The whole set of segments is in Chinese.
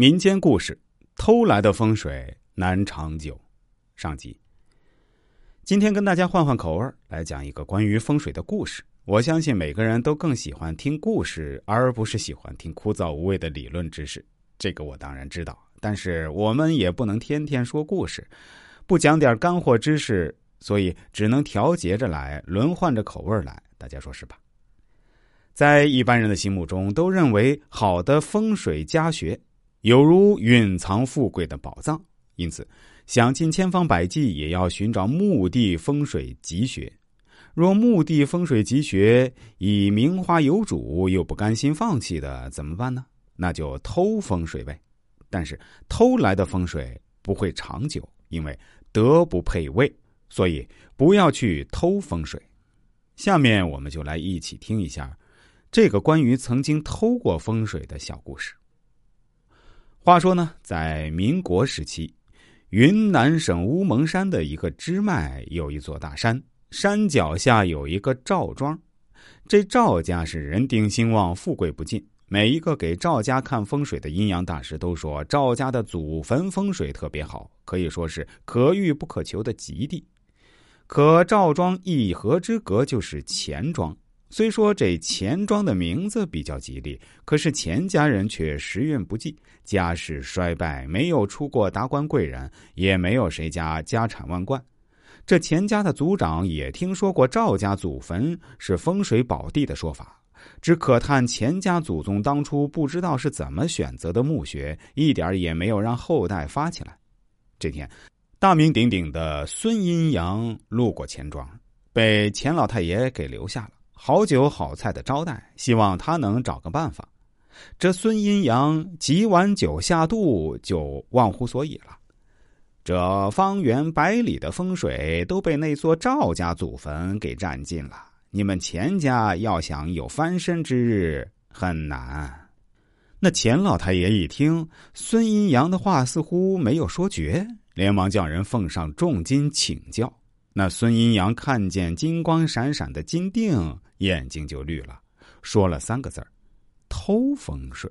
民间故事：偷来的风水难长久。上集。今天跟大家换换口味来讲一个关于风水的故事。我相信每个人都更喜欢听故事，而不是喜欢听枯燥无味的理论知识。这个我当然知道，但是我们也不能天天说故事，不讲点干货知识，所以只能调节着来，轮换着口味来。大家说是吧？在一般人的心目中，都认为好的风水家学。有如蕴藏富贵的宝藏，因此想尽千方百计也要寻找墓地风水吉穴。若墓地风水吉穴已名花有主，又不甘心放弃的，怎么办呢？那就偷风水呗。但是偷来的风水不会长久，因为德不配位，所以不要去偷风水。下面我们就来一起听一下这个关于曾经偷过风水的小故事。话说呢，在民国时期，云南省乌蒙山的一个支脉有一座大山，山脚下有一个赵庄。这赵家是人丁兴旺，富贵不尽。每一个给赵家看风水的阴阳大师都说，赵家的祖坟风水特别好，可以说是可遇不可求的极地。可赵庄一河之隔就是钱庄。虽说这钱庄的名字比较吉利，可是钱家人却时运不济，家世衰败，没有出过达官贵人，也没有谁家家产万贯。这钱家的族长也听说过赵家祖坟是风水宝地的说法，只可叹钱家祖宗当初不知道是怎么选择的墓穴，一点也没有让后代发起来。这天，大名鼎鼎的孙阴阳路过钱庄，被钱老太爷给留下了。好酒好菜的招待，希望他能找个办法。这孙阴阳几碗酒下肚，就忘乎所以了。这方圆百里的风水都被那座赵家祖坟给占尽了。你们钱家要想有翻身之日，很难。那钱老太爷一听孙阴阳的话，似乎没有说绝，连忙叫人奉上重金请教。那孙阴阳看见金光闪闪的金锭。眼睛就绿了，说了三个字儿：“偷风水。”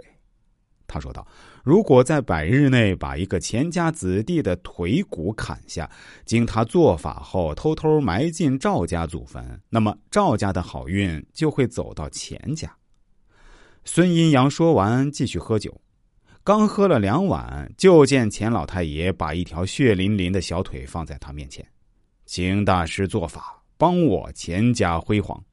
他说道：“如果在百日内把一个钱家子弟的腿骨砍下，经他做法后偷偷埋进赵家祖坟，那么赵家的好运就会走到钱家。”孙阴阳说完，继续喝酒。刚喝了两碗，就见钱老太爷把一条血淋淋的小腿放在他面前，请大师做法，帮我钱家辉煌。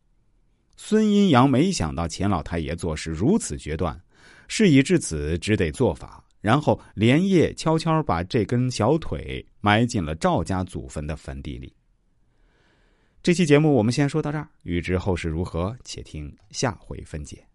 孙阴阳没想到钱老太爷做事如此决断，事已至此，只得做法，然后连夜悄悄把这根小腿埋进了赵家祖坟的坟地里。这期节目我们先说到这儿，欲知后事如何，且听下回分解。